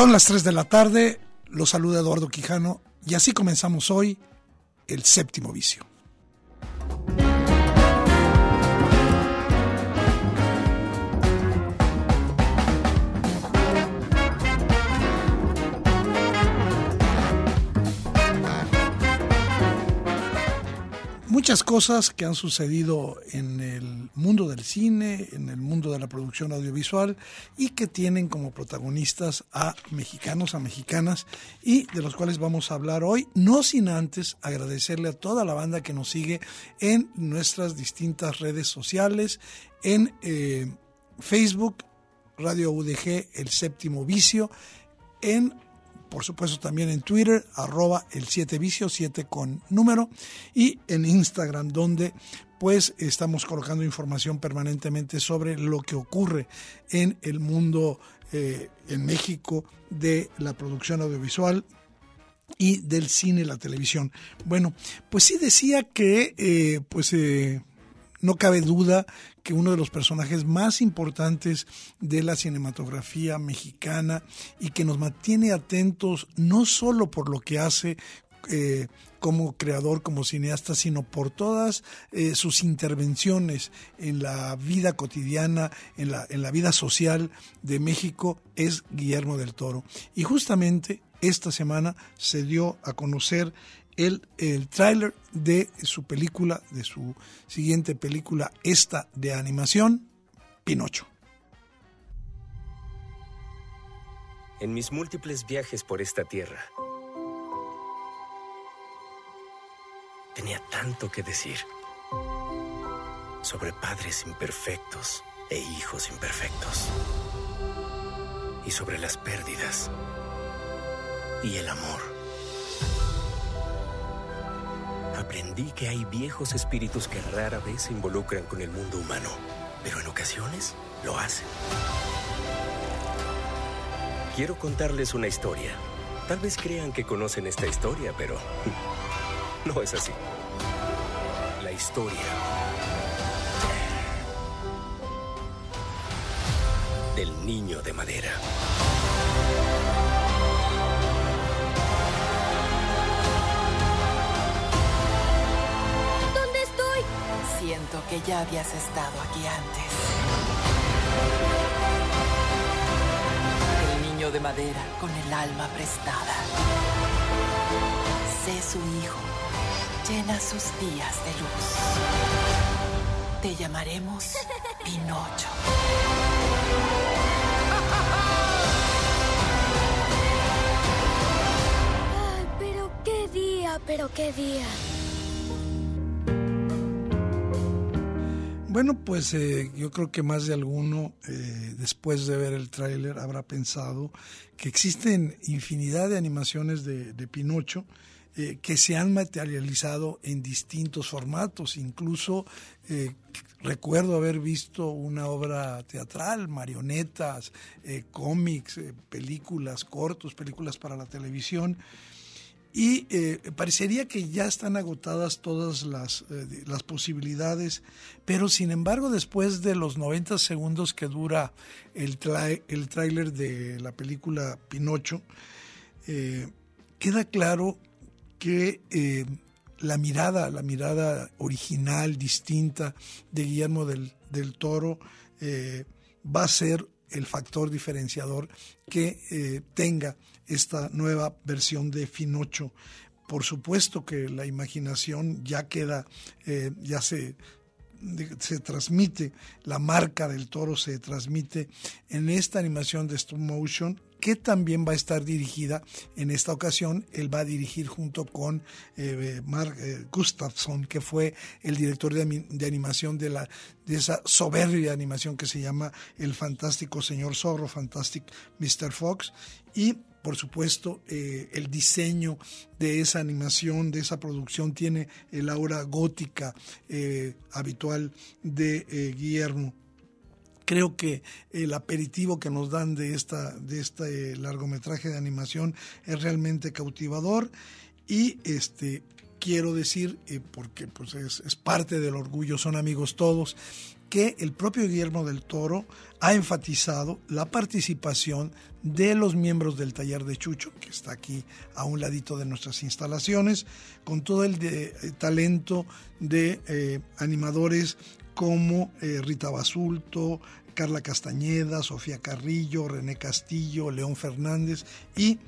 Son las 3 de la tarde, los saluda Eduardo Quijano y así comenzamos hoy el séptimo vicio. Muchas cosas que han sucedido en el mundo del cine, en el mundo de la producción audiovisual y que tienen como protagonistas a mexicanos, a mexicanas y de los cuales vamos a hablar hoy, no sin antes agradecerle a toda la banda que nos sigue en nuestras distintas redes sociales, en eh, Facebook, Radio UDG, El Séptimo Vicio, en por supuesto también en Twitter, arroba el 7 vicio, 7 con número, y en Instagram, donde pues estamos colocando información permanentemente sobre lo que ocurre en el mundo eh, en México de la producción audiovisual y del cine la televisión. Bueno, pues sí decía que eh, pues eh, no cabe duda que uno de los personajes más importantes de la cinematografía mexicana y que nos mantiene atentos no solo por lo que hace eh, como creador, como cineasta, sino por todas eh, sus intervenciones en la vida cotidiana, en la, en la vida social de México, es Guillermo del Toro. Y justamente esta semana se dio a conocer el, el tráiler de su película, de su siguiente película, esta de animación, Pinocho. En mis múltiples viajes por esta tierra, tenía tanto que decir sobre padres imperfectos e hijos imperfectos, y sobre las pérdidas y el amor aprendí que hay viejos espíritus que rara vez se involucran con el mundo humano, pero en ocasiones lo hacen. Quiero contarles una historia. Tal vez crean que conocen esta historia, pero no es así. La historia del niño de madera. Que ya habías estado aquí antes. El niño de madera con el alma prestada. Sé su hijo. Llena sus días de luz. Te llamaremos Pinocho. Ay, pero qué día, pero qué día. Bueno, pues eh, yo creo que más de alguno, eh, después de ver el tráiler, habrá pensado que existen infinidad de animaciones de, Pinocho eh, que se han materializado en distintos formatos. Incluso recuerdo haber visto una obra teatral, marionetas, cómics, películas cortos, películas para la televisión y eh, parecería que ya están agotadas todas las, eh, las, posibilidades, pero sin embargo después de los 90 segundos que dura el, el tráiler de la película Pinocho, eh, queda claro que la mirada, la mirada original, distinta de Guillermo del, del Toro, va a ser el factor diferenciador que tenga esta nueva versión de Finocho. Por supuesto que la imaginación ya queda, eh, ya se se transmite, la marca del toro se transmite en esta animación de stop motion que también va a estar dirigida en esta ocasión. Él va a dirigir junto con eh, Mark eh, Gustafsson, que fue el director de, animación de, la, de esa soberbia animación que se llama El Fantástico Señor Zorro, Fantastic Mr. Fox. Y por supuesto, eh, el diseño de esa animación, de esa producción, tiene el aura gótica habitual de Guillermo. Creo que el aperitivo que nos dan de esta de este largometraje de animación es realmente cautivador y este quiero decir eh, porque pues es, parte del orgullo son amigos todos que el propio Guillermo del Toro ha enfatizado la participación de los miembros del taller de Chucho, que está aquí a un ladito de nuestras instalaciones, con todo el eh, talento de eh, animadores como Rita Basulto, Carla Castañeda, Sofía Carrillo, René Castillo, León Fernández y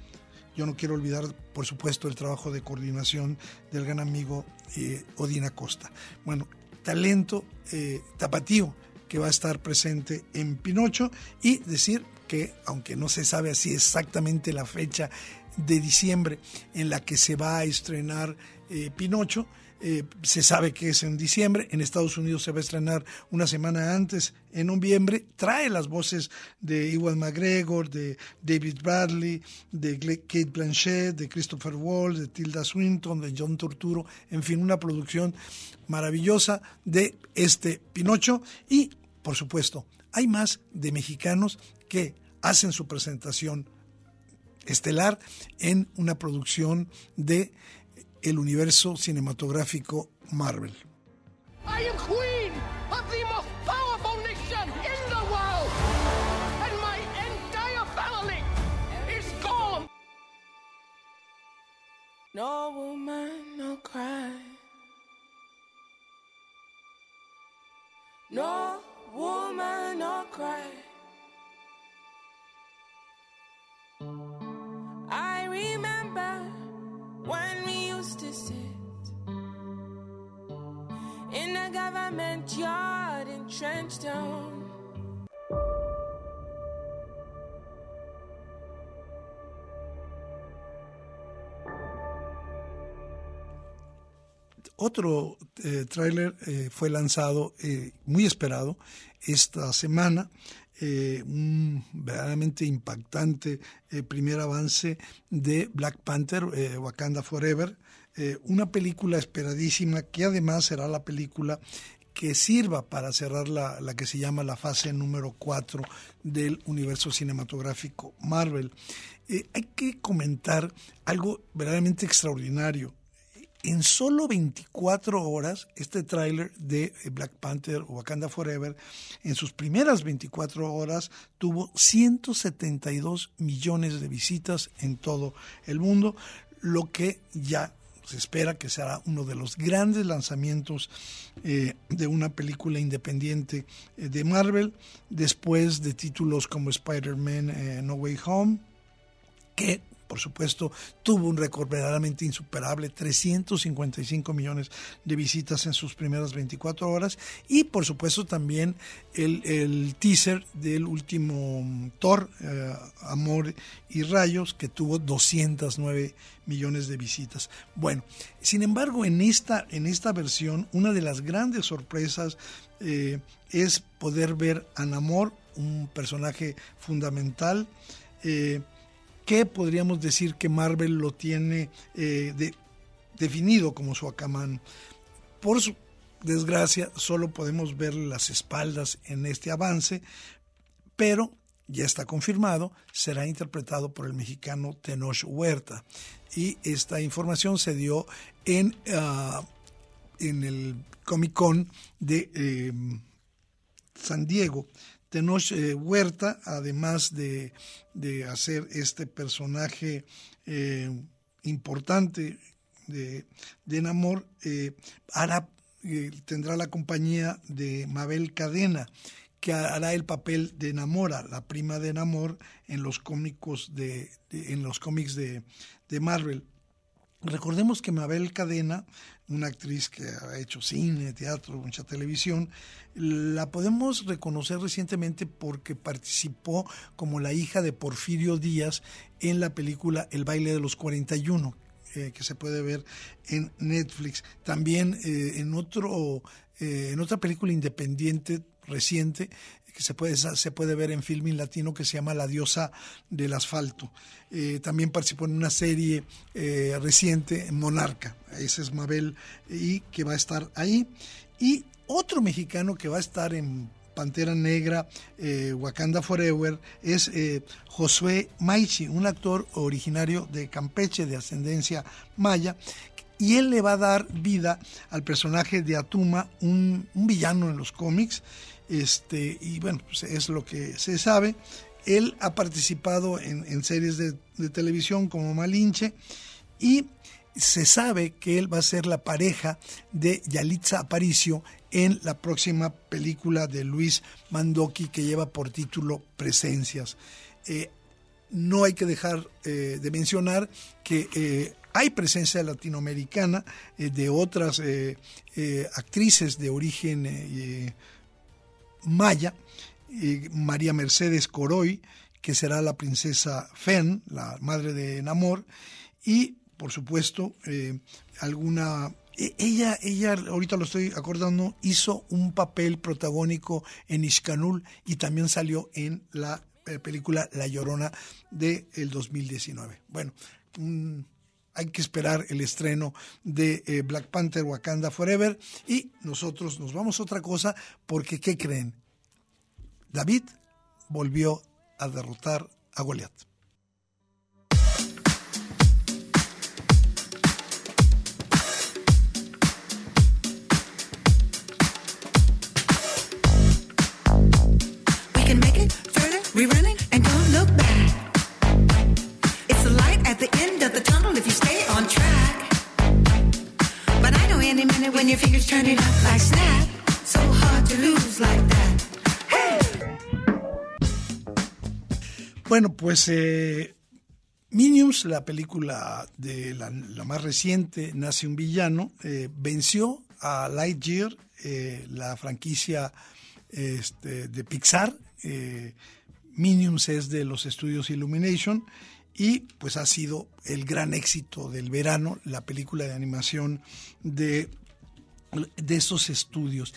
yo no quiero olvidar, por supuesto, el trabajo de coordinación del gran amigo eh, Odina Costa. Bueno, talento eh, tapatío que va a estar presente en Pinocho y decir que, aunque no se sabe así exactamente la fecha de diciembre en la que se va a estrenar eh, Pinocho, eh, se sabe que es en diciembre, en Estados Unidos se va a estrenar una semana antes, en noviembre, trae las voces de Iwan McGregor, de David Bradley, de Kate Blanchett, de Christopher Waltz, de Tilda Swinton, de John Torturo, en fin, una producción maravillosa de este Pinocho. Y, por supuesto, hay más de mexicanos que hacen su presentación estelar en una producción de el universo cinematográfico Marvel. I am queen of the most powerful nation in the world, and my entire family is gone. No woman, no cry. No woman, no cry. Otro eh, tráiler eh, fue lanzado, eh, muy esperado, esta semana eh, un verdaderamente impactante primer avance de Black Panther, Wakanda Forever, una película esperadísima que además será la película que sirva para cerrar la, la que se llama la fase número 4 del universo cinematográfico Marvel. hay que comentar algo verdaderamente extraordinario en solo 24 horas, este tráiler de Black Panther o Wakanda Forever, en sus primeras 24 horas, tuvo 172 millones de visitas en todo el mundo, lo que ya se espera que será uno de los grandes lanzamientos eh, de una película independiente eh, de Marvel, después de títulos como Spider-Man eh, No Way Home, que por supuesto, tuvo un récord verdaderamente insuperable, 355 millones de visitas en sus primeras 24 horas y por supuesto también el, teaser del último Thor, eh, Amor y Rayos, que tuvo 209 millones de visitas. Bueno, sin embargo, en esta, en esta versión, una de las grandes sorpresas eh, es poder ver a Namor, un personaje fundamental, eh, que podríamos decir que Marvel lo tiene eh, definido como su Aquaman. Por su desgracia, solo podemos ver las espaldas en este avance, pero ya está confirmado, será interpretado por el mexicano Tenoch Huerta. Y esta información se dio en, ah, en el Comic Con de eh, San Diego Tenoch eh, Huerta, además de, hacer este personaje eh, importante de, de Namor, eh, tendrá la compañía de Mabel Cadena, que hará el papel de Namora, la prima de Namor, en los cómicos de, en los cómics de, de Marvel. Recordemos que Mabel Cadena una actriz que ha hecho cine, teatro, mucha televisión. La podemos reconocer recientemente porque participó como la hija de Porfirio Díaz en la película El baile de los 41, eh, que se puede ver en Netflix. También eh, en, otro, eh, en otra película independiente reciente que se puede, se puede ver en Filming Latino que se llama La diosa del asfalto. también participó en una serie reciente, Monarca, ese es Mabel, y que va a estar ahí. Y otro mexicano que va a estar en Pantera Negra, eh, Wakanda Forever, es eh, Josué Maichi, un actor originario de Campeche, de ascendencia maya, y él le va a dar vida al personaje de Atuma, un, villano en los cómics, este, y bueno, pues es lo que se sabe. Él ha participado en, series de, televisión como Malinche y se sabe que él va a ser la pareja de Yalitza Aparicio en la próxima película de Luis Mandoki que lleva por título Presencias. Eh, no hay que dejar eh, de mencionar que eh, hay presencia latinoamericana de otras actrices de origen maya, María Mercedes Coroy, que será la princesa Fen, la madre de Namor, y por supuesto alguna e, ella, ella, ahorita lo estoy acordando, hizo un papel protagónico en Ishkanul y también salió en la eh, película La Llorona del el 2019. Bueno, hay que esperar el estreno de eh, Black Panther Wakanda Forever y nosotros nos vamos a otra cosa porque, ¿qué creen? David volvió a derrotar a Goliath. When your fingers turn it up like snap. So hard to lose like that. Bueno, pues eh, Minions, la película de la, la, más reciente, Nace un villano, eh, venció a Lightyear, eh, la franquicia este, de Pixar, eh, Minions es de los estudios Illumination y pues ha sido el gran éxito del verano, la película de animación de de esos estudios.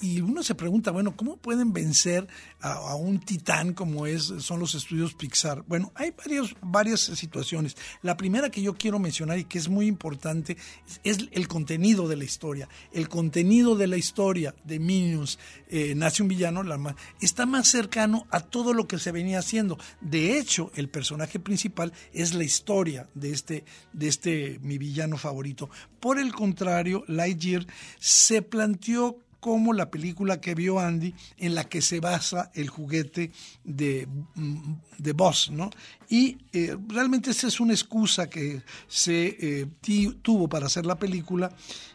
Y, uno se pregunta, bueno, ¿cómo pueden vencer a, un titán como es, son los estudios Pixar? Bueno, hay varias situaciones. La primera que yo quiero mencionar y que es muy importante es, el contenido de la historia. El contenido de la historia de Minions, eh, Nace un villano, la, está más cercano a todo lo que se venía haciendo. De hecho, el personaje principal es la historia de este, de este mi villano favorito. Por el contrario, Lightyear se planteó como la película que vio Andy en la que se basa el juguete de, mm, de Boss, ¿no? Y eh, realmente esa es una excusa que se eh, tuvo para hacer la película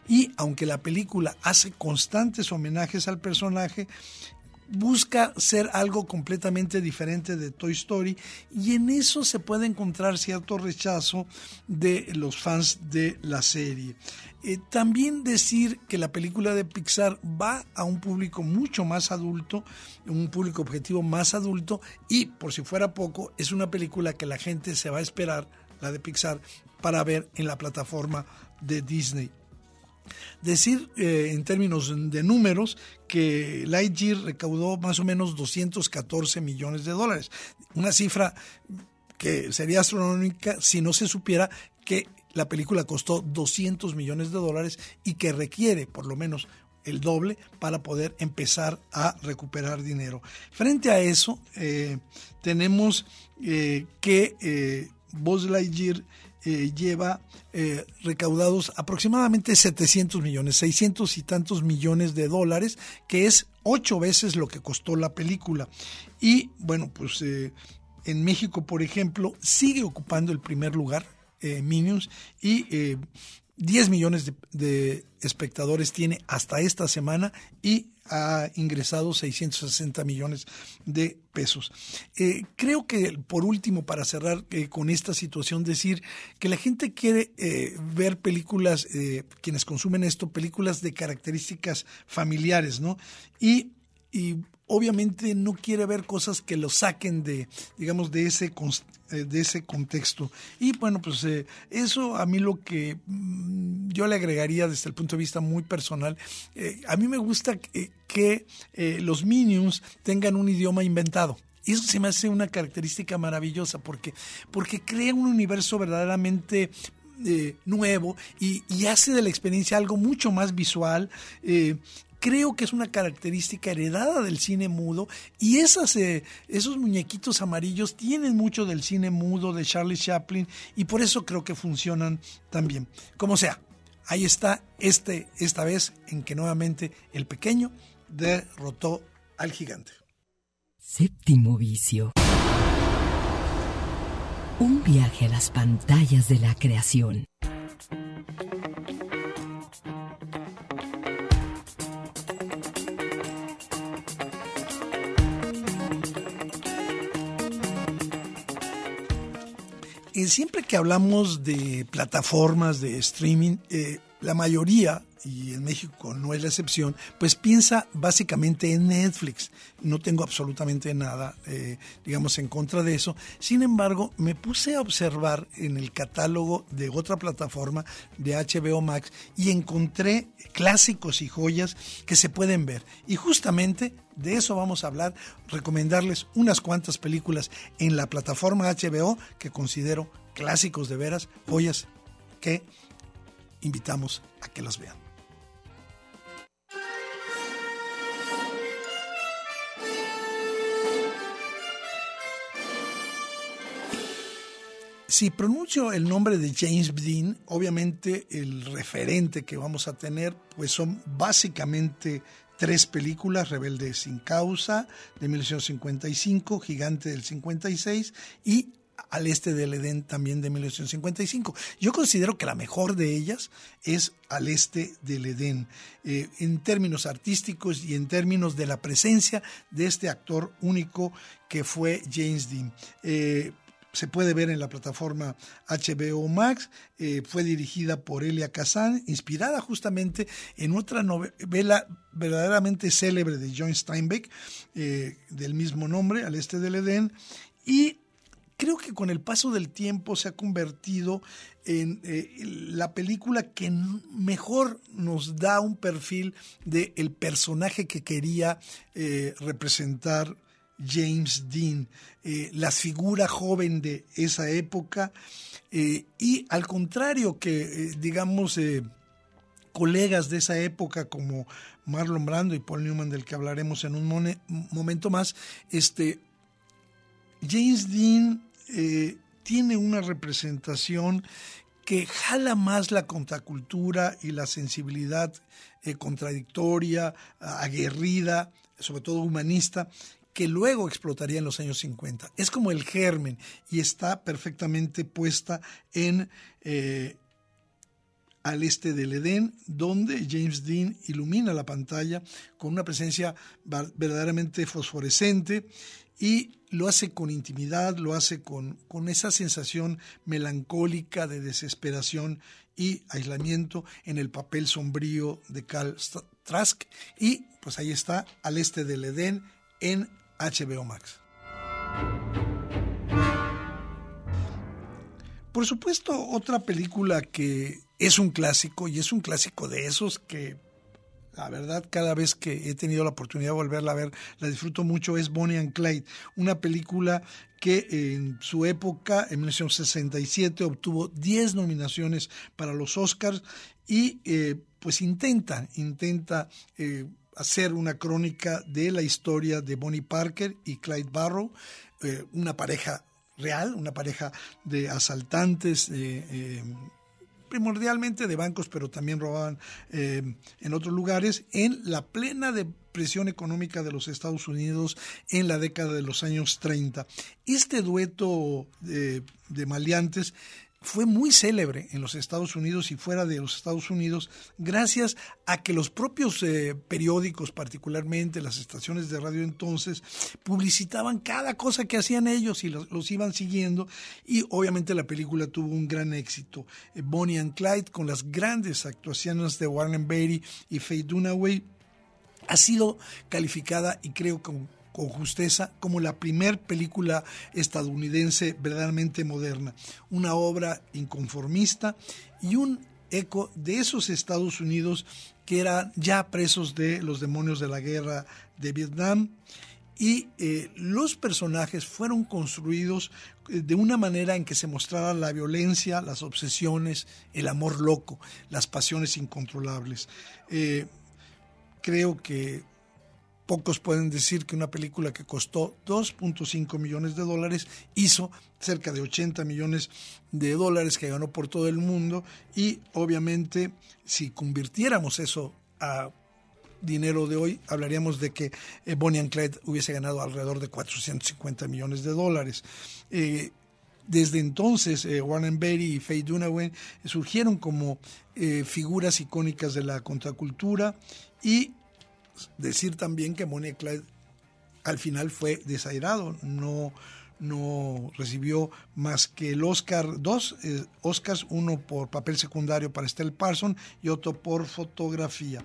y aunque la película hace constantes homenajes al personaje, busca ser algo completamente diferente de Toy Story y en eso se puede encontrar cierto rechazo de los fans de la serie. Eh, también decir que la película de Pixar va a un público mucho más adulto, un público objetivo más adulto y por si fuera poco es una película que la gente se va a esperar, la de Pixar, para ver en la plataforma de Disney. Decir eh, en términos de números que Lightyear recaudó más o menos 214 millones de dólares, una cifra que sería astronómica si no se supiera que la película costó 200 millones de dólares y que requiere por lo menos el doble para poder empezar a recuperar dinero. Frente a eso, eh, tenemos eh, que Buzz Lightyear eh, lleva eh, recaudados aproximadamente 700 millones, 600 y tantos millones de dólares, que es ocho veces lo que costó la película. Y bueno, pues eh, en México, por ejemplo, sigue ocupando el primer lugar Minions y 10 millones de, espectadores tiene hasta esta semana y ha ingresado 660 millones de pesos. Eh, creo que por último, para cerrar eh, con esta situación, decir que la gente quiere eh, ver películas, quienes consumen esto, películas de características familiares, ¿no? Y, y obviamente no quiere ver cosas que lo saquen de, digamos, de ese, eh, de ese contexto. Y bueno, pues eh, eso a mí lo que mm, yo le agregaría desde el punto de vista muy personal, eh, a mí me gusta que, los Minions tengan un idioma inventado. Y eso se me hace una característica maravillosa porque, porque crea un universo verdaderamente nuevo y, y, hace de la experiencia algo mucho más visual creo que es una característica heredada del cine mudo y esas, eh, esos muñequitos amarillos tienen mucho del cine mudo de Charlie Chaplin y por eso creo que funcionan tan bien. Como sea, ahí está este, esta vez en que nuevamente el pequeño derrotó al gigante. Séptimo vicio. Un viaje a las pantallas de la creación. Siempre que hablamos de plataformas de streaming, eh, la mayoría, y en México no es la excepción, pues piensa básicamente en Netflix. No tengo absolutamente nada, eh, digamos, en contra de eso. Sin embargo, me puse a observar en el catálogo de otra plataforma de HBO Max y encontré clásicos y joyas que se pueden ver. Y justamente de eso vamos a hablar, recomendarles unas cuantas películas en la plataforma HBO que considero clásicos de veras, joyas que invitamos a que las vean. Si pronuncio el nombre de James Dean, obviamente el referente que vamos a tener pues son básicamente tres películas, Rebelde sin causa de 1955, Gigante del 56 y Al este del Edén también de 1955. Yo considero que la mejor de ellas es Al este del Edén, eh, en términos artísticos y en términos de la presencia de este actor único que fue James Dean. Eh, se puede ver en la plataforma HBO Max. Eh, fue dirigida por Elia Kazan, inspirada justamente en otra novela verdaderamente célebre de John Steinbeck, eh, del mismo nombre, Al Este del Edén. Y creo que con el paso del tiempo se ha convertido en eh, la película que mejor nos da un perfil del personaje que quería representar James Dean, eh, la figura joven de esa época, eh, y al contrario que, eh, digamos, colegas de esa época como Marlon Brando y Paul Newman, del que hablaremos en un momento más, este, James Dean tiene una representación que jala más la contracultura y la sensibilidad contradictoria, aguerrida, sobre todo humanista, que luego explotaría en los años 50. Es como el germen y está perfectamente puesta en eh, al este del Edén, donde James Dean ilumina la pantalla con una presencia verdaderamente fosforescente y lo hace con intimidad, lo hace con, con esa sensación melancólica de desesperación y aislamiento en el papel sombrío de Carl Trask. Y pues ahí está, al este del Edén, en HBO Max. Por supuesto, otra película que es un clásico y es un clásico de esos que la verdad cada vez que he tenido la oportunidad de volverla a ver la disfruto mucho es Bonnie and Clyde, una película que en su época, en 1967, obtuvo 10 nominaciones para los Oscars y eh, pues intenta, intenta eh, hacer una crónica de la historia de Bonnie Parker y Clyde Barrow, eh, una pareja real, una pareja de asaltantes, eh, primordialmente de bancos, pero también robaban eh, en otros lugares, en la plena depresión económica de los Estados Unidos en la década de los años 30. Este dueto de, de maleantes fue muy célebre en los Estados Unidos y fuera de los Estados Unidos gracias a que los propios eh, periódicos, particularmente las estaciones de radio entonces, publicitaban cada cosa que hacían ellos y los, iban siguiendo y obviamente la película tuvo un gran éxito. Eh, Bonnie and Clyde con las grandes actuaciones de Warren Beatty y Faye Dunaway ha sido calificada y creo con con justeza como la primer película estadounidense verdaderamente moderna, una obra inconformista y un eco de esos Estados Unidos que eran ya presos de los demonios de la guerra de Vietnam y eh, los personajes fueron construidos eh, de una manera en que se mostrara la violencia, las obsesiones, el amor loco, las pasiones incontrolables. Eh, creo que Pocos pueden decir que una película que costó 2.5 millones de dólares hizo cerca de 80 millones de dólares que ganó por todo el mundo y obviamente si convirtiéramos eso a dinero de hoy, hablaríamos de que eh, Bonnie and Clyde hubiese ganado alrededor de 450 millones de dólares. Eh, desde entonces, eh, Warren Beatty y Faye Dunaway surgieron como figuras icónicas de la contracultura y decir también que Bonnie Clyde al final fue desairado, no, no recibió más que el Oscar, dos eh, Oscars, uno por papel secundario para Estelle Parson y otro por fotografía.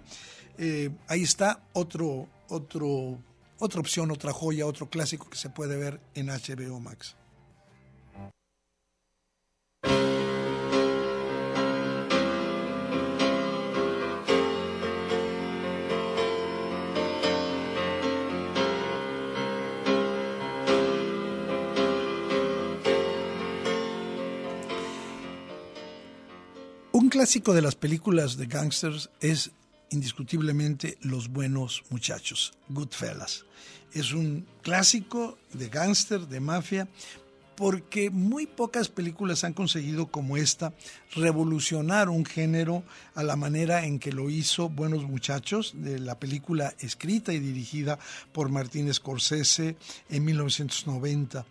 Eh, ahí está otro, otro, otra opción, otra joya, otro clásico que se puede ver en HBO Max. Un clásico de las películas de gangsters es indiscutiblemente Los Buenos Muchachos, Goodfellas. Es un clásico de gángster, de mafia, porque muy pocas películas han conseguido como esta revolucionar un género a la manera en que lo hizo Buenos Muchachos, de la película escrita y dirigida por Martín Scorsese en 1990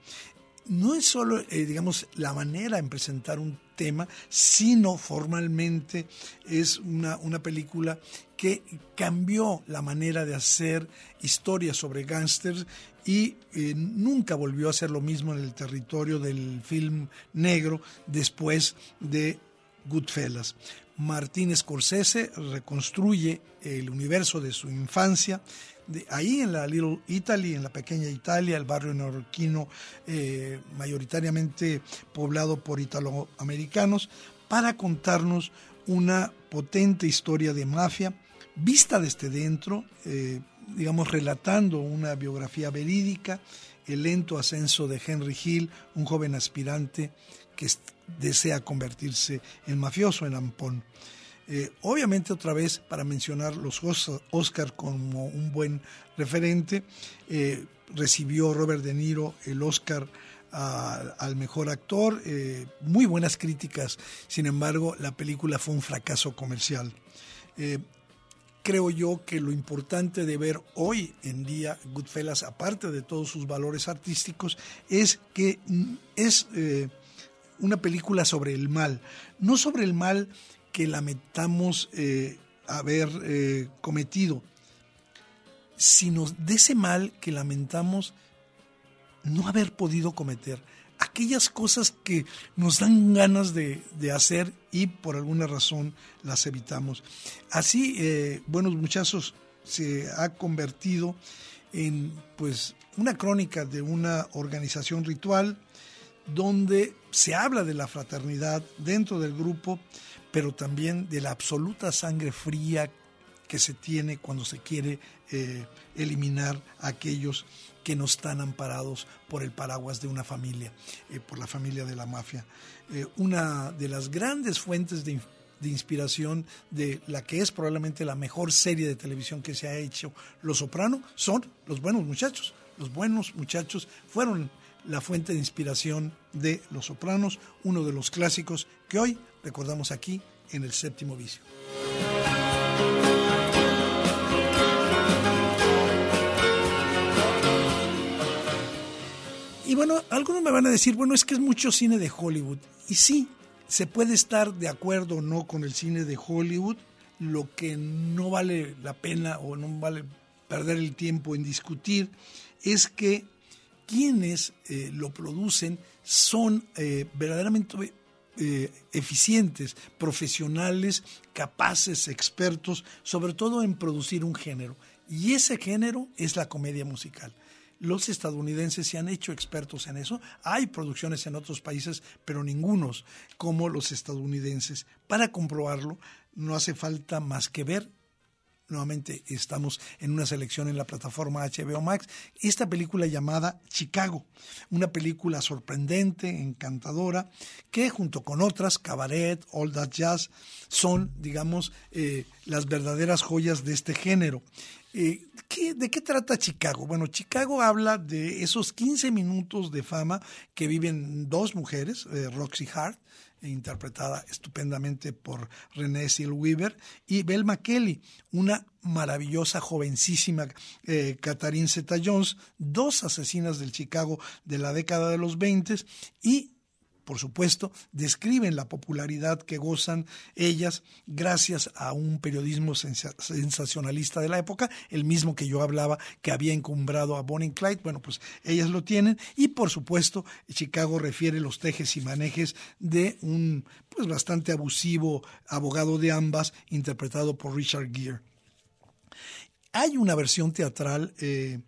no es solo, eh, digamos, la manera en presentar un tema, sino formalmente es una, una película que cambió la manera de hacer historias sobre gángsters y eh, nunca volvió a hacer lo mismo en el territorio del film negro después de Goodfellas. Martín Scorsese reconstruye el universo de su infancia, ahí en la Little Italy, en la pequeña Italia, el barrio neoyorquino eh, mayoritariamente poblado por italoamericanos, para contarnos una potente historia de mafia vista desde dentro, eh, digamos, relatando una biografía verídica, el lento ascenso de Henry Hill, un joven aspirante que desea convertirse en mafioso en Ampón. Eh, obviamente otra vez para mencionar los Oscar como un buen referente, eh, recibió Robert De Niro el Oscar al mejor actor, eh, muy buenas críticas, sin embargo la película fue un fracaso comercial. creo yo que lo importante de ver hoy en día Goodfellas, aparte de todos sus valores artísticos, es que mm, es una película sobre el mal, no sobre el mal que lamentamos eh, haber eh, cometido, sino de ese mal que lamentamos no haber podido cometer. Aquellas cosas que nos dan ganas de, hacer y por alguna razón las evitamos. Así, eh, Buenos Muchachos se ha convertido en pues una crónica de una organización ritual donde se habla de la fraternidad dentro del grupo, pero también de la absoluta sangre fría que se tiene cuando se quiere eh, eliminar a aquellos que no están amparados por el paraguas de una familia, eh, por la familia de la mafia. Eh, una de las grandes fuentes de, inspiración de la que es probablemente la mejor serie de televisión que se ha hecho, Los Soprano, son los buenos muchachos. Los buenos muchachos fueron la fuente de inspiración de Los Sopranos, uno de los clásicos que hoy recordamos aquí en el séptimo vicio. Y bueno, algunos me van a decir, bueno, es que es mucho cine de Hollywood. Y sí, se puede estar de acuerdo o no con el cine de Hollywood, lo que no vale la pena o no vale perder el tiempo en discutir es que quienes eh, lo producen son eh, verdaderamente eh, eficientes, profesionales, capaces, expertos, sobre todo en producir un género. Y ese género es la comedia musical. Los estadounidenses se han hecho expertos en eso. Hay producciones en otros países, pero ningunos como los estadounidenses. Para comprobarlo, no hace falta más que ver nuevamente estamos en una selección en la plataforma HBO Max, esta película llamada Chicago, una película sorprendente, encantadora, que junto con otras, Cabaret, All That Jazz, son, digamos, eh, las verdaderas joyas de este género. Eh, ¿De qué trata Chicago? Bueno, Chicago habla de esos 15 minutos de fama que viven dos mujeres, eh, Roxy Hart, interpretada estupendamente por Renée Zellweger, y Belma Kelly, una maravillosa, jovencísima eh, Catherine Zeta-Jones, dos asesinas del Chicago de la década de los 20 y por supuesto, describen la popularidad que gozan ellas gracias a un periodismo sensacionalista de la época, el mismo que yo hablaba que había encumbrado a Bonnie Clyde. Bueno, pues ellas lo tienen y por supuesto Chicago refiere los tejes y manejes de un pues bastante abusivo abogado de ambas interpretado por Richard Gere. Hay una versión teatral eh,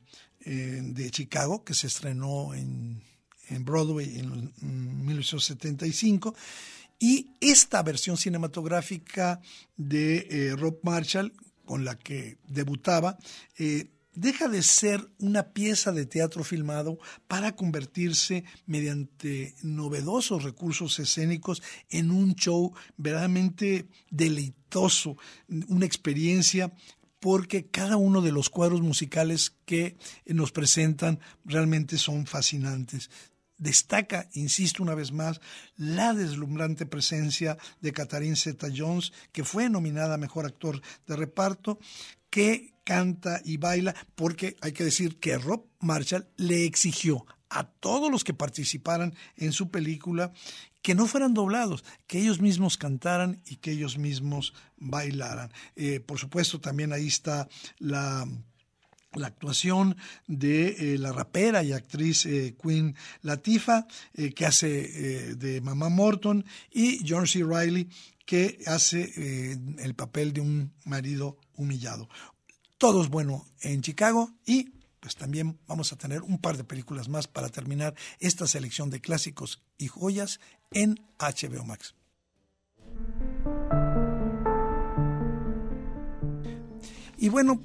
eh, de Chicago que se estrenó en en Broadway en 1975. Y esta versión cinematográfica de eh, Rob Marshall, con la que debutaba, eh, deja de ser una pieza de teatro filmado para convertirse mediante novedosos recursos escénicos en un show verdaderamente deleitoso, una experiencia porque cada uno de los cuadros musicales que nos presentan realmente son fascinantes. Destaca, insisto una vez más, la deslumbrante presencia de Catherine Zeta-Jones, que fue nominada a Mejor Actor de Reparto, que canta y baila, porque hay que decir que Rob Marshall le exigió a todos los que participaran en su película que no fueran doblados, que ellos mismos cantaran y que ellos mismos bailaran. Eh, por supuesto, también ahí está la la actuación de eh, la rapera y actriz eh, Queen Latifah, eh, que hace de Mamá Morton, y John C. Riley, que hace el papel de un marido humillado. Todo es bueno en Chicago y pues también vamos a tener un par de películas más para terminar esta selección de clásicos y joyas en HBO Max. Y bueno,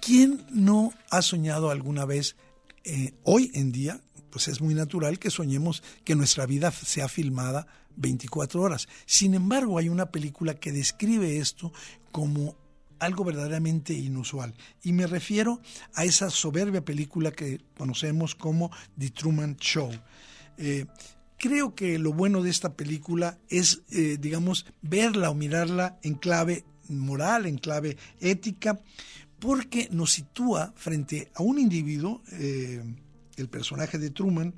¿Quién no ha soñado alguna vez eh, hoy en día? Pues es muy natural que soñemos que nuestra vida sea filmada 24 horas. Sin embargo, hay una película que describe esto como algo verdaderamente inusual. Y me refiero a esa soberbia película que conocemos como The Truman Show. Eh, creo que lo bueno de esta película es, eh, digamos, verla o mirarla en clave moral, en clave ética, porque nos sitúa frente a un individuo, eh, el personaje de Truman,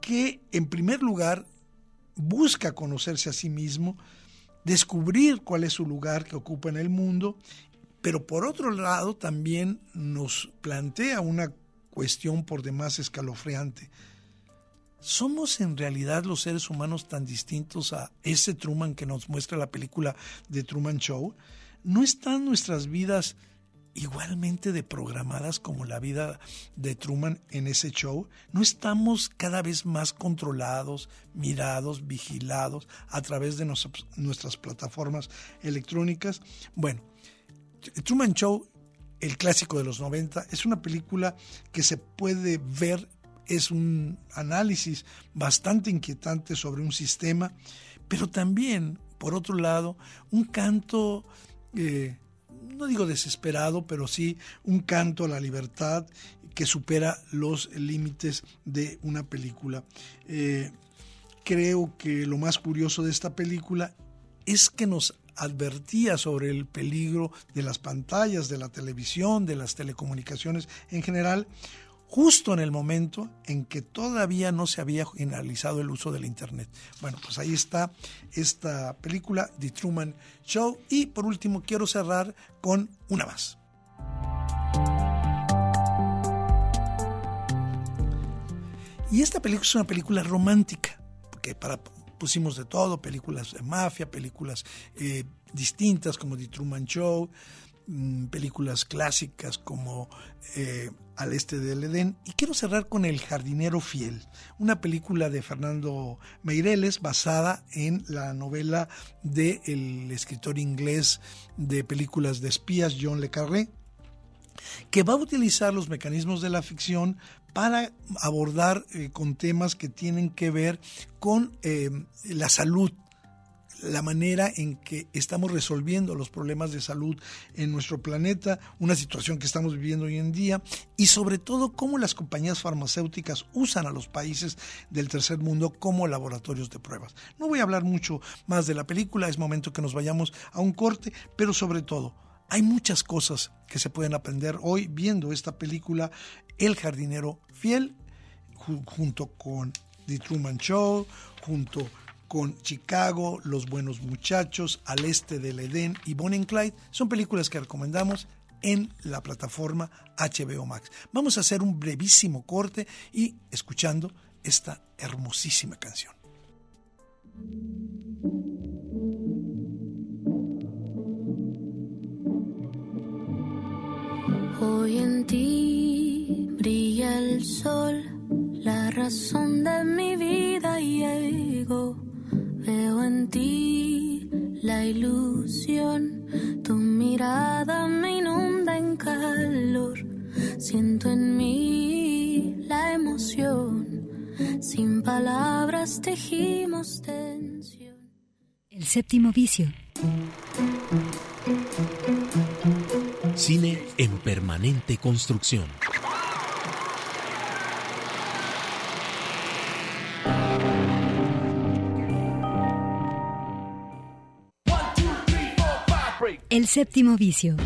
que en primer lugar busca conocerse a sí mismo, descubrir cuál es su lugar que ocupa en el mundo, pero por otro lado también nos plantea una cuestión por demás escalofriante. ¿Somos en realidad los seres humanos tan distintos a ese Truman que nos muestra la película de Truman Show? ¿No están nuestras vidas igualmente de programadas como la vida de Truman en ese show, no estamos cada vez más controlados, mirados, vigilados a través de nuestras plataformas electrónicas. Bueno, Truman Show, el clásico de los 90, es una película que se puede ver, es un análisis bastante inquietante sobre un sistema, pero también, por otro lado, un canto... Eh, no digo desesperado, pero sí un canto a la libertad que supera los límites de una película. Eh, creo que lo más curioso de esta película es que nos advertía sobre el peligro de las pantallas, de la televisión, de las telecomunicaciones en general, justo en el momento en que todavía no se había generalizado el uso del Internet. Bueno, pues ahí está esta película, The Truman Show. Y por último, quiero cerrar con una más. Y esta película es una película romántica, porque para, pusimos de todo, películas de mafia, películas eh, distintas como The Truman Show, mm, películas clásicas como eh, Al Este del Edén. Y quiero cerrar con El Jardinero Fiel, una película de Fernando Meireles basada en la novela del escritor inglés de películas de espías John Le Carré que va a utilizar los mecanismos de la ficción para abordar eh, con temas que tienen que ver con eh, la salud, la manera en que estamos resolviendo los problemas de salud en nuestro planeta, una situación que estamos viviendo hoy en día, y sobre todo cómo las compañías farmacéuticas usan a los países del tercer mundo como laboratorios de pruebas. No voy a hablar mucho más de la película, es momento que nos vayamos a un corte, pero sobre todo, hay muchas cosas que se pueden aprender hoy viendo esta película El jardinero fiel, junto con The Truman Show, junto con Chicago, Los Buenos Muchachos, Al Este del Edén y Bonnie and Clyde. Son películas que recomendamos en la plataforma HBO Max. Vamos a hacer un brevísimo corte y escuchando esta hermosísima canción. Hoy en ti brilla el sol, la razón de mi vida llegó. Veo en ti la ilusión, tu mirada me inunda en calor. Siento en mí la emoción, sin palabras tejimos tensión. El séptimo vicio. Cine en permanente construcción. Séptimo vicio.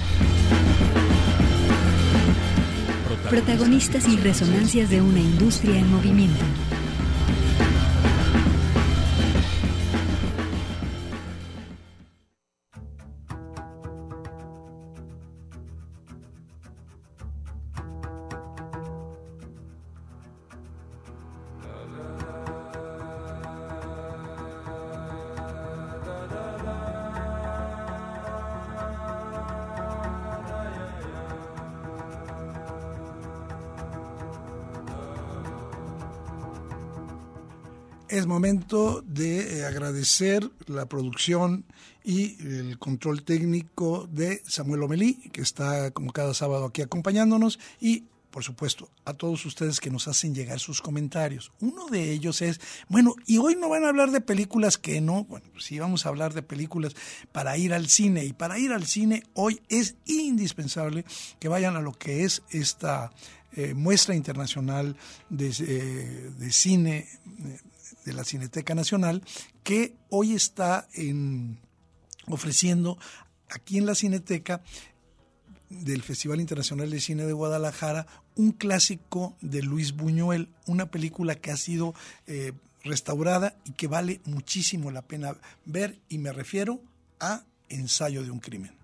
Protagonistas y resonancias de una industria en movimiento. De eh, agradecer la producción y el control técnico de Samuel Omelí, que está como cada sábado aquí acompañándonos, y por supuesto, a todos ustedes que nos hacen llegar sus comentarios. Uno de ellos es, bueno, y hoy no van a hablar de películas que no, bueno, pues sí vamos a hablar de películas para ir al cine, y para ir al cine hoy es indispensable que vayan a lo que es esta eh, muestra internacional de, eh, de cine de la Cineteca Nacional, que hoy está en, ofreciendo aquí en la Cineteca del Festival Internacional de Cine de Guadalajara un clásico de Luis Buñuel, una película que ha sido eh, restaurada y que vale muchísimo la pena ver y me refiero a Ensayo de un crimen.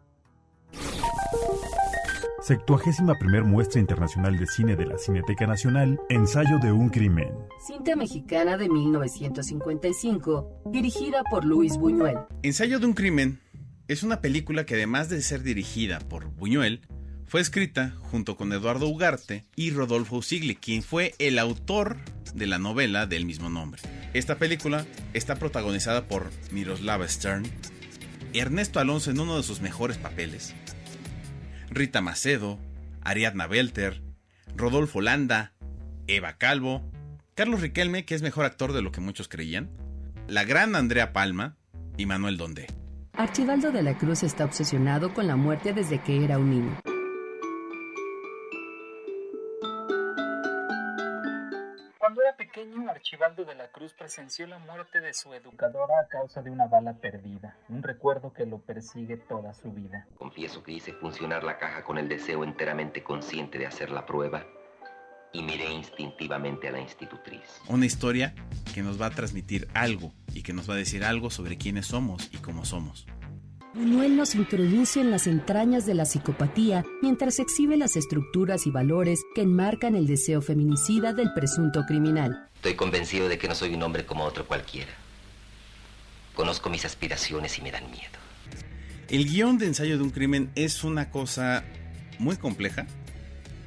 71 primer Muestra Internacional de Cine de la Cineteca Nacional, Ensayo de un Crimen. Cinta mexicana de 1955, dirigida por Luis Buñuel. Ensayo de un Crimen es una película que además de ser dirigida por Buñuel, fue escrita junto con Eduardo Ugarte y Rodolfo Usigli, quien fue el autor de la novela del mismo nombre. Esta película está protagonizada por Miroslava Stern, Ernesto Alonso en uno de sus mejores papeles, Rita Macedo, Ariadna Belter, Rodolfo Landa, Eva Calvo, Carlos Riquelme, que es mejor actor de lo que muchos creían, la gran Andrea Palma y Manuel Donde. Archibaldo de la Cruz está obsesionado con la muerte desde que era un niño. Pequeño, Archibaldo de la Cruz presenció la muerte de su educadora a causa de una bala perdida, un recuerdo que lo persigue toda su vida. Confieso que hice funcionar la caja con el deseo enteramente consciente de hacer la prueba. y miré instintivamente a la institutriz. Una historia que nos va a transmitir algo y que nos va a decir algo sobre quiénes somos y cómo somos. Buñuel nos introduce en las entrañas de la psicopatía mientras exhibe las estructuras y valores que enmarcan el deseo feminicida del presunto criminal. Estoy convencido de que no soy un hombre como otro cualquiera. Conozco mis aspiraciones y me dan miedo. El guion de ensayo de un crimen es una cosa muy compleja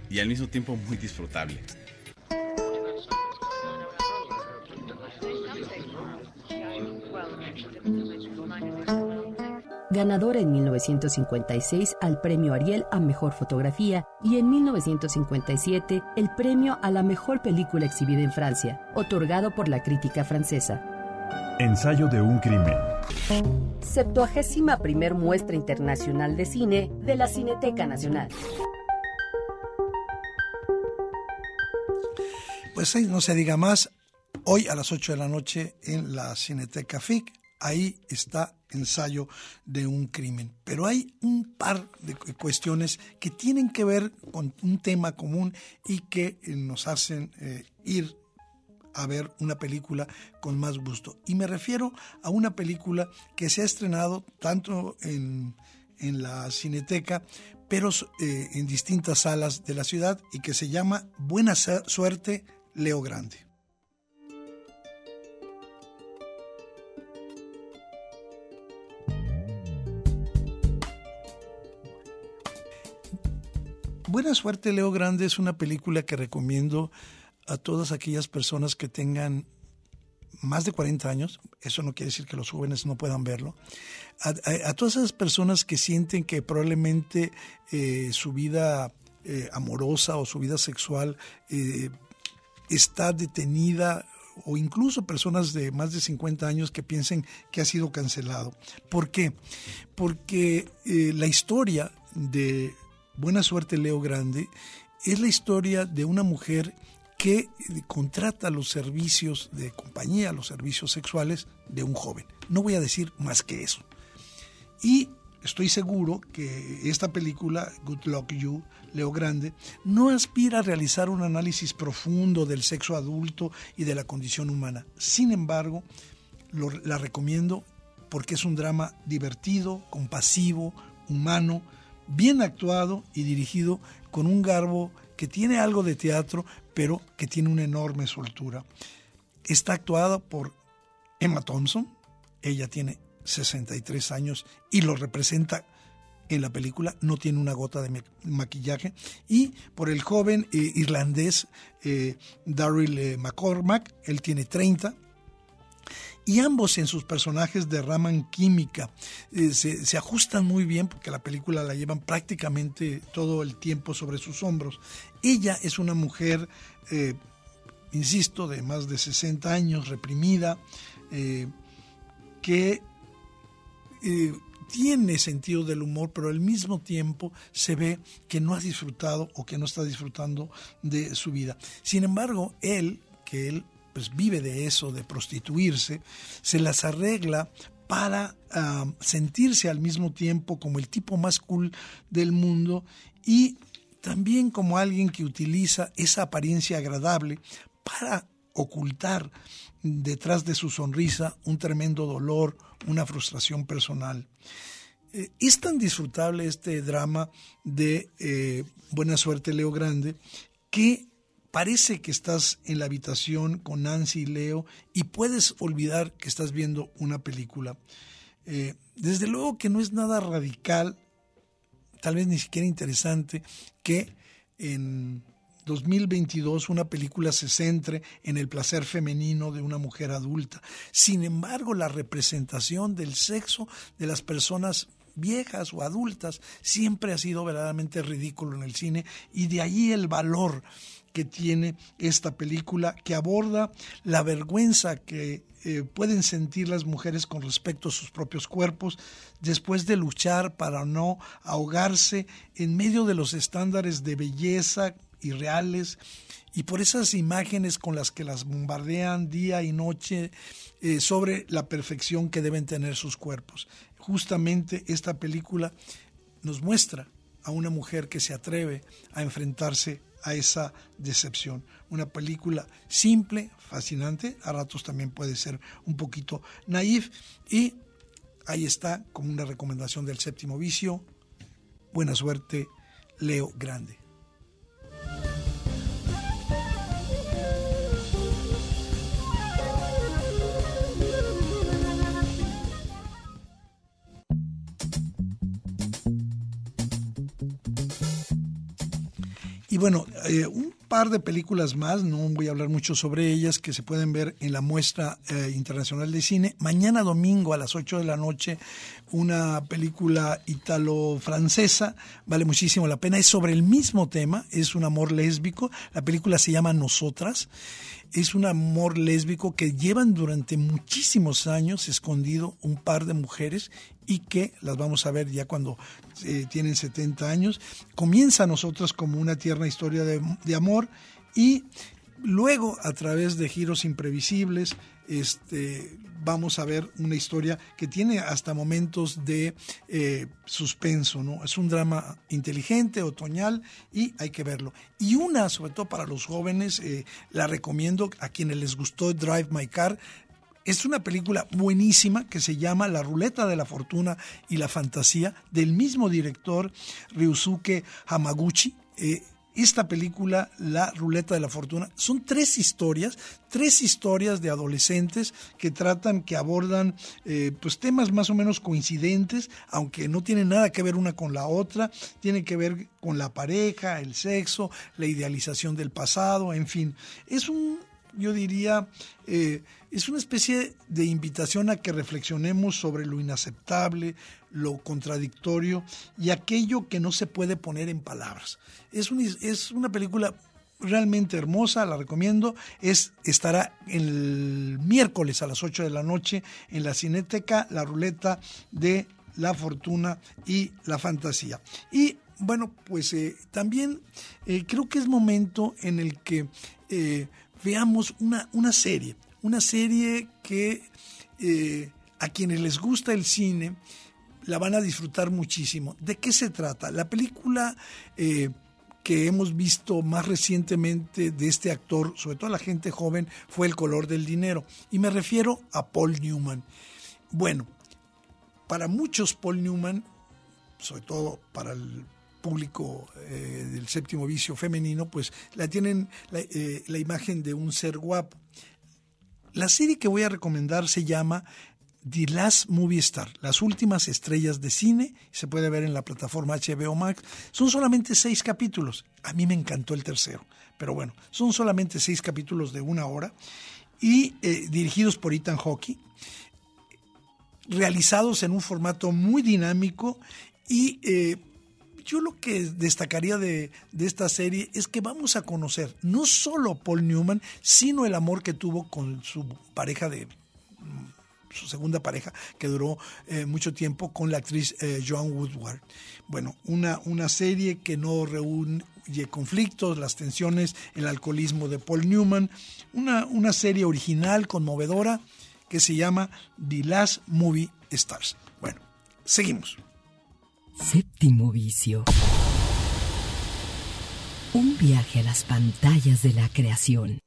y al mismo tiempo muy disfrutable. Ganadora en 1956 al Premio Ariel a Mejor Fotografía y en 1957 el premio a la Mejor Película exhibida en Francia, otorgado por la crítica francesa. Ensayo de un crimen. Septuagésima primer muestra internacional de cine de la Cineteca Nacional. Pues ahí no se diga más, hoy a las 8 de la noche en la Cineteca FIC, ahí está ensayo de un crimen. Pero hay un par de cuestiones que tienen que ver con un tema común y que eh, nos hacen eh, ir a ver una película con más gusto. Y me refiero a una película que se ha estrenado tanto en, la Cineteca, pero eh, en distintas salas de la ciudad y que se llama Buena Suerte, Leo Grande. Buena suerte, Leo Grande es una película que recomiendo a todas aquellas personas que tengan más de 40 años, eso no quiere decir que los jóvenes no puedan verlo, a, todas esas personas que sienten que probablemente eh, su vida eh, amorosa o su vida sexual eh, está detenida o incluso personas de más de 50 años que piensen que ha sido cancelado. ¿Por qué? Porque la historia de Buena suerte Leo Grande es la historia de una mujer que contrata los servicios de compañía, los servicios sexuales de un joven. No voy a decir más que eso. Y estoy seguro que esta película, Good Luck You, Leo Grande, no aspira a realizar un análisis profundo del sexo adulto y de la condición humana. Sin embargo, la recomiendo porque es un drama divertido, compasivo, humano, bien actuado y dirigido con un garbo que tiene algo de teatro, pero que tiene una enorme soltura. Está actuada por Emma Thompson, ella tiene 63 años y lo representa en la película, no tiene una gota de maquillaje, y por el joven eh, irlandés eh, Daryl eh, McCormack, él tiene 30, y ambos en sus personajes derraman química. Eh, se, ajustan muy bien porque la película la llevan prácticamente todo el tiempo sobre sus hombros. Ella es una mujer, eh, insisto, de más de 60 años, reprimida, eh, que tiene sentido del humor, pero al mismo tiempo se ve que no ha disfrutado o que no está disfrutando de su vida. Sin embargo, él, que él pues vive de eso, de prostituirse, se las arregla para ah, sentirse al mismo tiempo como el tipo más cool del mundo y también como alguien que utiliza esa apariencia agradable para ocultar detrás de su sonrisa un tremendo dolor, una frustración personal. Eh, es tan disfrutable este drama de eh, Buena Suerte Leo Grande que parece que estás en la habitación con Nancy y Leo y puedes olvidar que estás viendo una película. Eh, desde luego que no es nada radical, tal vez ni siquiera interesante, que en 2022 una película se centre en el placer femenino de una mujer adulta. Sin embargo, la representación del sexo de las personas viejas o adultas siempre ha sido verdaderamente ridículo en el cine y de ahí el valor que tiene esta película, que aborda la vergüenza que eh, pueden sentir las mujeres con respecto a sus propios cuerpos después de luchar para no ahogarse en medio de los estándares de belleza irreales y por esas imágenes con las que las bombardean día y noche eh, sobre la perfección que deben tener sus cuerpos. Justamente esta película nos muestra a una mujer que se atreve a enfrentarse a esa decepción. Una película simple, fascinante, a ratos también puede ser un poquito naif y ahí está como una recomendación del séptimo vicio. Buena suerte, Leo Grande. Y bueno, eh, un par de películas más, no voy a hablar mucho sobre ellas, que se pueden ver en la muestra eh, internacional de cine. Mañana domingo a las 8 de la noche, una película italo-francesa, vale muchísimo la pena, es sobre el mismo tema, es un amor lésbico, la película se llama Nosotras. Es un amor lésbico que llevan durante muchísimos años escondido un par de mujeres y que las vamos a ver ya cuando eh, tienen 70 años. Comienza a nosotros como una tierna historia de, de amor y luego a través de giros imprevisibles, este, vamos a ver una historia que tiene hasta momentos de eh, suspenso, ¿no? Es un drama inteligente, otoñal, y hay que verlo. Y una, sobre todo para los jóvenes, eh, la recomiendo a quienes les gustó Drive My Car. Es una película buenísima que se llama La Ruleta de la Fortuna y la Fantasía, del mismo director Ryusuke Hamaguchi. Eh, esta película, La Ruleta de la Fortuna, son tres historias, tres historias de adolescentes que tratan, que abordan eh, pues temas más o menos coincidentes, aunque no tienen nada que ver una con la otra, tienen que ver con la pareja, el sexo, la idealización del pasado, en fin. Es un, yo diría, eh, es una especie de invitación a que reflexionemos sobre lo inaceptable, lo contradictorio y aquello que no se puede poner en palabras. Es, es una película realmente hermosa, la recomiendo. Es, estará el miércoles a las 8 de la noche en la Cineteca, la ruleta de la fortuna y la fantasía. Y bueno, pues eh, también eh, creo que es momento en el que veamos una, una serie una serie que eh, a quienes les gusta el cine la van a disfrutar muchísimo. ¿De qué se trata? La película eh, que hemos visto más recientemente de este actor, sobre todo la gente joven, fue El color del dinero. Y me refiero a Paul Newman. Bueno, para muchos Paul Newman, sobre todo para el público eh, del séptimo vicio femenino, pues la tienen la imagen de un ser guapo. La serie que voy a recomendar se llama The Last Movie Star, las últimas estrellas de cine, se puede ver en la plataforma HBO Max. Son solamente seis capítulos. A mí me encantó el tercero, pero bueno, son solamente seis capítulos de una hora y eh, dirigidos por Ethan Hawke, realizados en un formato muy dinámico y eh, yo lo que destacaría de, esta serie es que vamos a conocer no solo Paul Newman, sino el amor que tuvo con su pareja de mm, su segunda pareja, que duró eh, mucho tiempo con la actriz eh, Joan Woodward. Bueno, una, una serie que no reúne conflictos, las tensiones, el alcoholismo de Paul Newman, una, una serie original, conmovedora, que se llama The Last Movie Stars. Bueno, seguimos. Séptimo vicio. Un viaje a las pantallas de la creación.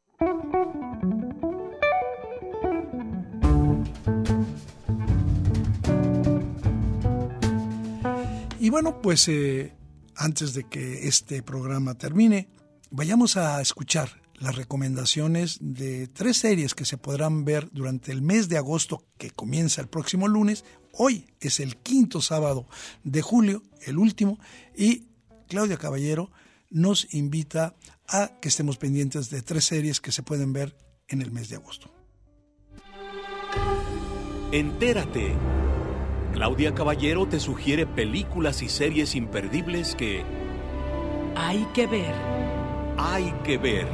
Y bueno, pues eh, antes de que este programa termine, vayamos a escuchar las recomendaciones de tres series que se podrán ver durante el mes de agosto que comienza el próximo lunes. Hoy es el quinto sábado de julio, el último, y Claudia Caballero nos invita a que estemos pendientes de tres series que se pueden ver en el mes de agosto. Entérate. Claudia Caballero te sugiere películas y series imperdibles que hay que ver hay que ver.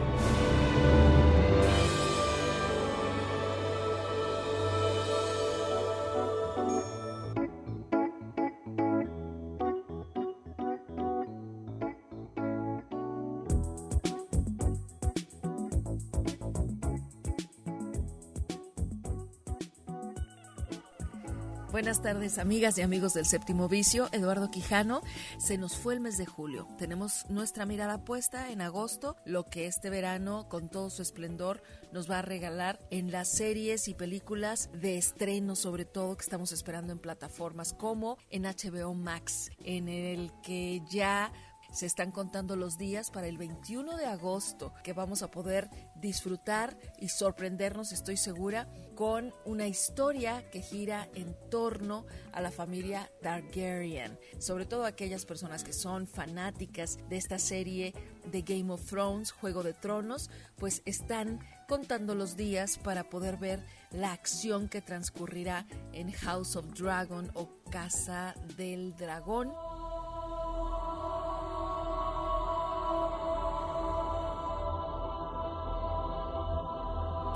Tardes, amigas y amigos del séptimo vicio. Eduardo Quijano, se nos fue el mes de julio. Tenemos nuestra mirada puesta en agosto, lo que este verano, con todo su esplendor, nos va a regalar en las series y películas de estreno, sobre todo, que estamos esperando en plataformas como en HBO Max, en el que ya se están contando los días para el 21 de agosto que vamos a poder disfrutar y sorprendernos, estoy segura, con una historia que gira en torno a la familia Targaryen. Sobre todo aquellas personas que son fanáticas de esta serie de Game of Thrones, Juego de Tronos, pues están contando los días para poder ver la acción que transcurrirá en House of Dragon o Casa del Dragón.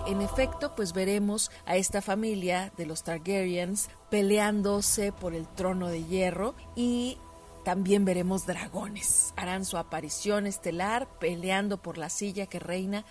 En efecto, pues veremos a esta familia de los Targaryens peleándose por el trono de hierro y también veremos dragones. Harán su aparición estelar peleando por la silla que reina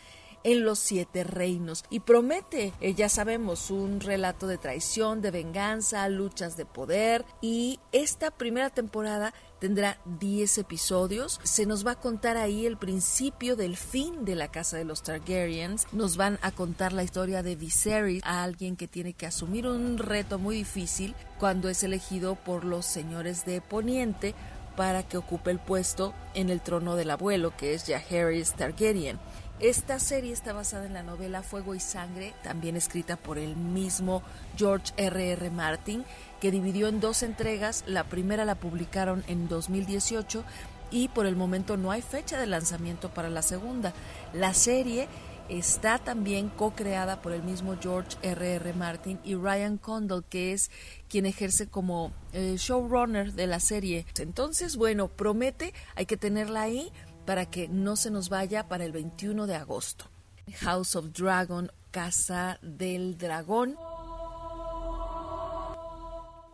en los siete reinos y promete, eh, ya sabemos, un relato de traición, de venganza, luchas de poder y esta primera temporada tendrá 10 episodios. Se nos va a contar ahí el principio del fin de la casa de los Targaryens. Nos van a contar la historia de Viserys, a alguien que tiene que asumir un reto muy difícil cuando es elegido por los señores de Poniente para que ocupe el puesto en el trono del abuelo, que es Jaehaerys Targaryen. Esta serie está basada en la novela Fuego y Sangre, también escrita por el mismo George R. R. Martin, que dividió en dos entregas. La primera la publicaron en 2018 y por el momento no hay fecha de lanzamiento para la segunda. La serie está también co-creada por el mismo George R. R. Martin y Ryan Condal, que es quien ejerce como eh, showrunner de la serie. Entonces, bueno, promete, hay que tenerla ahí para que no se nos vaya para el 21 de agosto. House of Dragon, Casa del Dragón.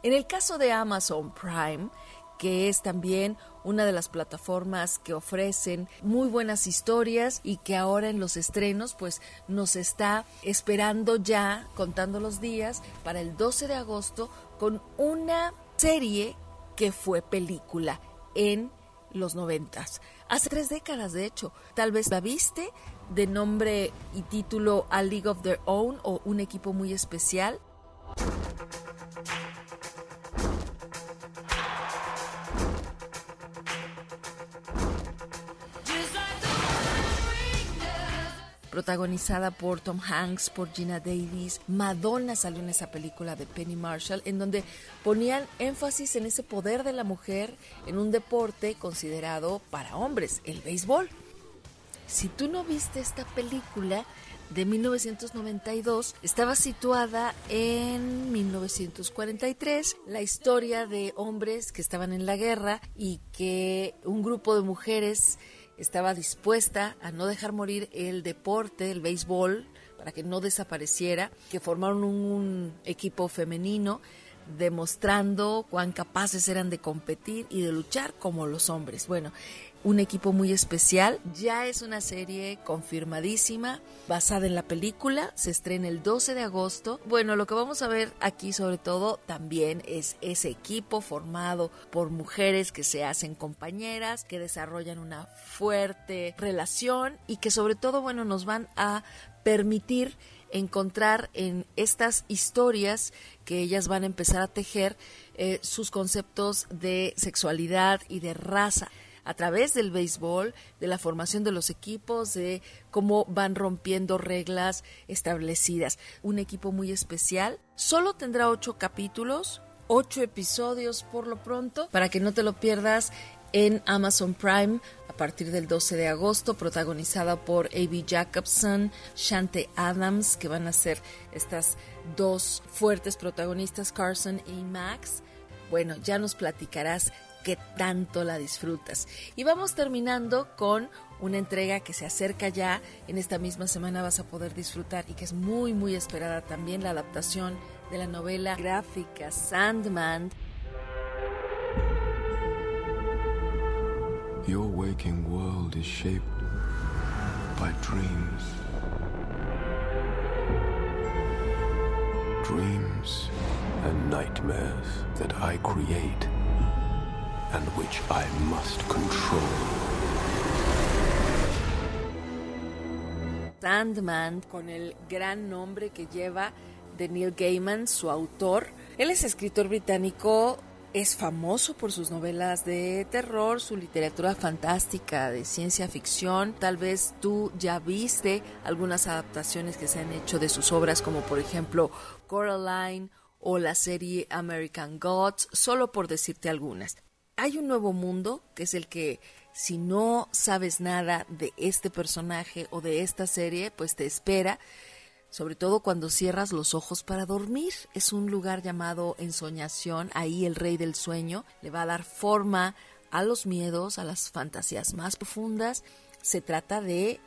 En el caso de Amazon Prime, que es también una de las plataformas que ofrecen muy buenas historias y que ahora en los estrenos pues nos está esperando ya contando los días para el 12 de agosto con una serie que fue película en los noventas. Hace tres décadas, de hecho. Tal vez la viste de nombre y título A League of Their Own o Un equipo muy especial. Protagonizada por Tom Hanks, por Gina Davis. Madonna salió en esa película de Penny Marshall, en donde ponían énfasis en ese poder de la mujer en un deporte considerado para hombres, el béisbol. Si tú no viste esta película de 1992, estaba situada en 1943, la historia de hombres que estaban en la guerra y que un grupo de mujeres estaba dispuesta a no dejar morir el deporte, el béisbol, para que no desapareciera, que formaron un, equipo femenino demostrando cuán capaces eran de competir y de luchar como los hombres. Bueno, un equipo muy especial. Ya es una serie confirmadísima, basada en la película. Se estrena el 12 de agosto. Bueno, lo que vamos a ver aquí sobre todo también es ese equipo formado por mujeres que se hacen compañeras, que desarrollan una fuerte relación y que sobre todo, bueno, nos van a permitir encontrar en estas historias que ellas van a empezar a tejer eh, sus conceptos de sexualidad y de raza a través del béisbol, de la formación de los equipos, de cómo van rompiendo reglas establecidas. Un equipo muy especial. Solo tendrá ocho capítulos, ocho episodios por lo pronto, para que no te lo pierdas en Amazon Prime a partir del 12 de agosto, protagonizada por A.B. Jacobson, Shante Adams, que van a ser estas dos fuertes protagonistas, Carson y Max. Bueno, ya nos platicarás que tanto la disfrutas. Y vamos terminando con una entrega que se acerca ya, en esta misma semana vas a poder disfrutar y que es muy muy esperada también la adaptación de la novela gráfica Sandman. Your waking world is shaped by dreams. Dreams and nightmares that I create and which I must control. Sandman, con el gran nombre que lleva de Neil Gaiman, su autor. Él es escritor británico, es famoso por sus novelas de terror, su literatura fantástica, de ciencia ficción. Tal vez tú ya viste algunas adaptaciones que se han hecho de sus obras, como por ejemplo Coraline o la serie American Gods, solo por decirte algunas. Hay un nuevo mundo que es el que si no sabes nada de este personaje o de esta serie, pues te espera, sobre todo cuando cierras los ojos para dormir. Es un lugar llamado ensoñación, ahí el rey del sueño le va a dar forma a los miedos, a las fantasías más profundas. Se trata de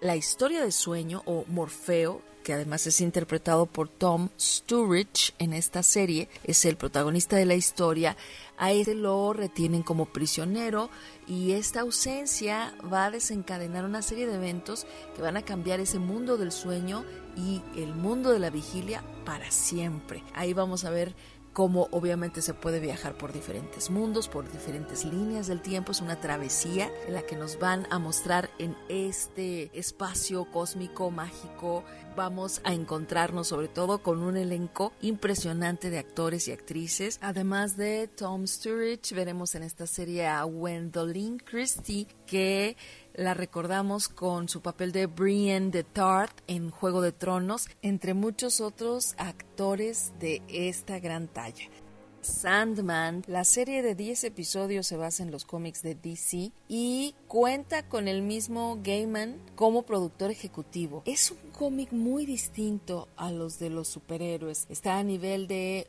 la historia de sueño o Morfeo, que además es interpretado por Tom Sturridge en esta serie, es el protagonista de la historia. A este lo retienen como prisionero y esta ausencia va a desencadenar una serie de eventos que van a cambiar ese mundo del sueño y el mundo de la vigilia para siempre. Ahí vamos a ver cómo obviamente se puede viajar por diferentes mundos, por diferentes líneas del tiempo. Es una travesía en la que nos van a mostrar en este espacio cósmico mágico. Vamos a encontrarnos sobre todo con un elenco impresionante de actores y actrices. Además de Tom Sturridge, veremos en esta serie a Wendoline Christie que la recordamos con su papel de Brienne de Tart en Juego de Tronos, entre muchos otros actores de esta gran talla. Sandman, la serie de 10 episodios se basa en los cómics de DC y cuenta con el mismo Gaiman como productor ejecutivo. Es un cómic muy distinto a los de los superhéroes. Está a nivel de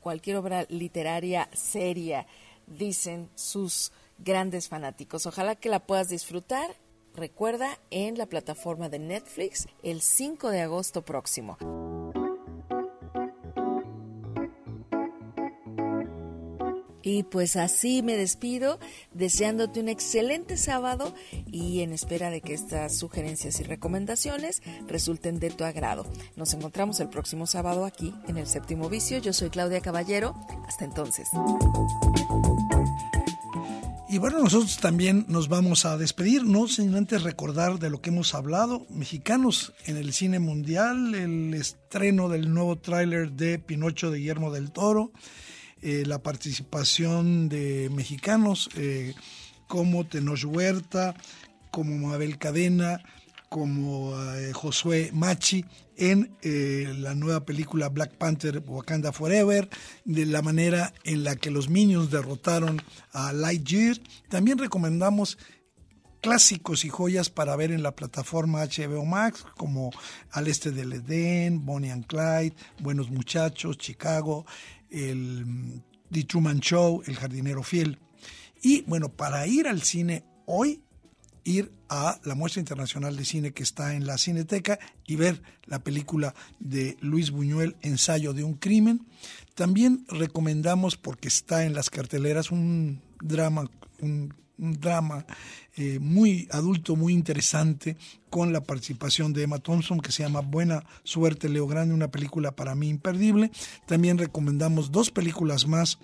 cualquier obra literaria seria, dicen sus grandes fanáticos. Ojalá que la puedas disfrutar. Recuerda en la plataforma de Netflix el 5 de agosto próximo. Y pues así me despido, deseándote un excelente sábado y en espera de que estas sugerencias y recomendaciones resulten de tu agrado. Nos encontramos el próximo sábado aquí en el séptimo vicio. Yo soy Claudia Caballero. Hasta entonces. Y bueno, nosotros también nos vamos a despedir, no sin antes recordar de lo que hemos hablado, mexicanos en el cine mundial, el estreno del nuevo tráiler de Pinocho de Guillermo del Toro, eh, la participación de mexicanos eh, como Tenoch Huerta, como Mabel Cadena, como eh, Josué Machi en eh, la nueva película Black Panther Wakanda Forever, de la manera en la que los Minions derrotaron a Lightyear. También recomendamos clásicos y joyas para ver en la plataforma HBO Max, como Al Este del Edén, Bonnie and Clyde, Buenos Muchachos, Chicago, el mm, The Truman Show, El Jardinero Fiel. Y bueno, para ir al cine hoy, ir a la muestra internacional de cine que está en la Cineteca y ver la película de Luis Buñuel, Ensayo de un crimen. También recomendamos, porque está en las carteleras, un drama, un, drama eh, muy adulto, muy interesante, con la participación de Emma Thompson, que se llama Buena Suerte, Leo Grande, una película para mí imperdible. También recomendamos dos películas más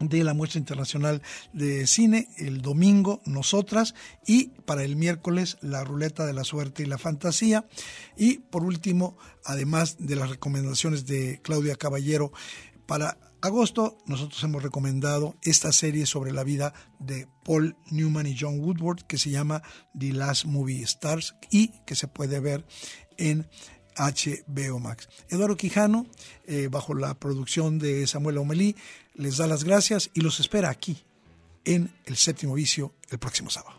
de la muestra internacional de cine, el domingo nosotras y para el miércoles la ruleta de la suerte y la fantasía y por último, además de las recomendaciones de Claudia Caballero para agosto, nosotros hemos recomendado esta serie sobre la vida de Paul Newman y John Woodward que se llama The Last Movie Stars y que se puede ver en HBO Max. Eduardo Quijano, eh, bajo la producción de Samuel Omelí, les da las gracias y los espera aquí en el séptimo vicio el próximo sábado.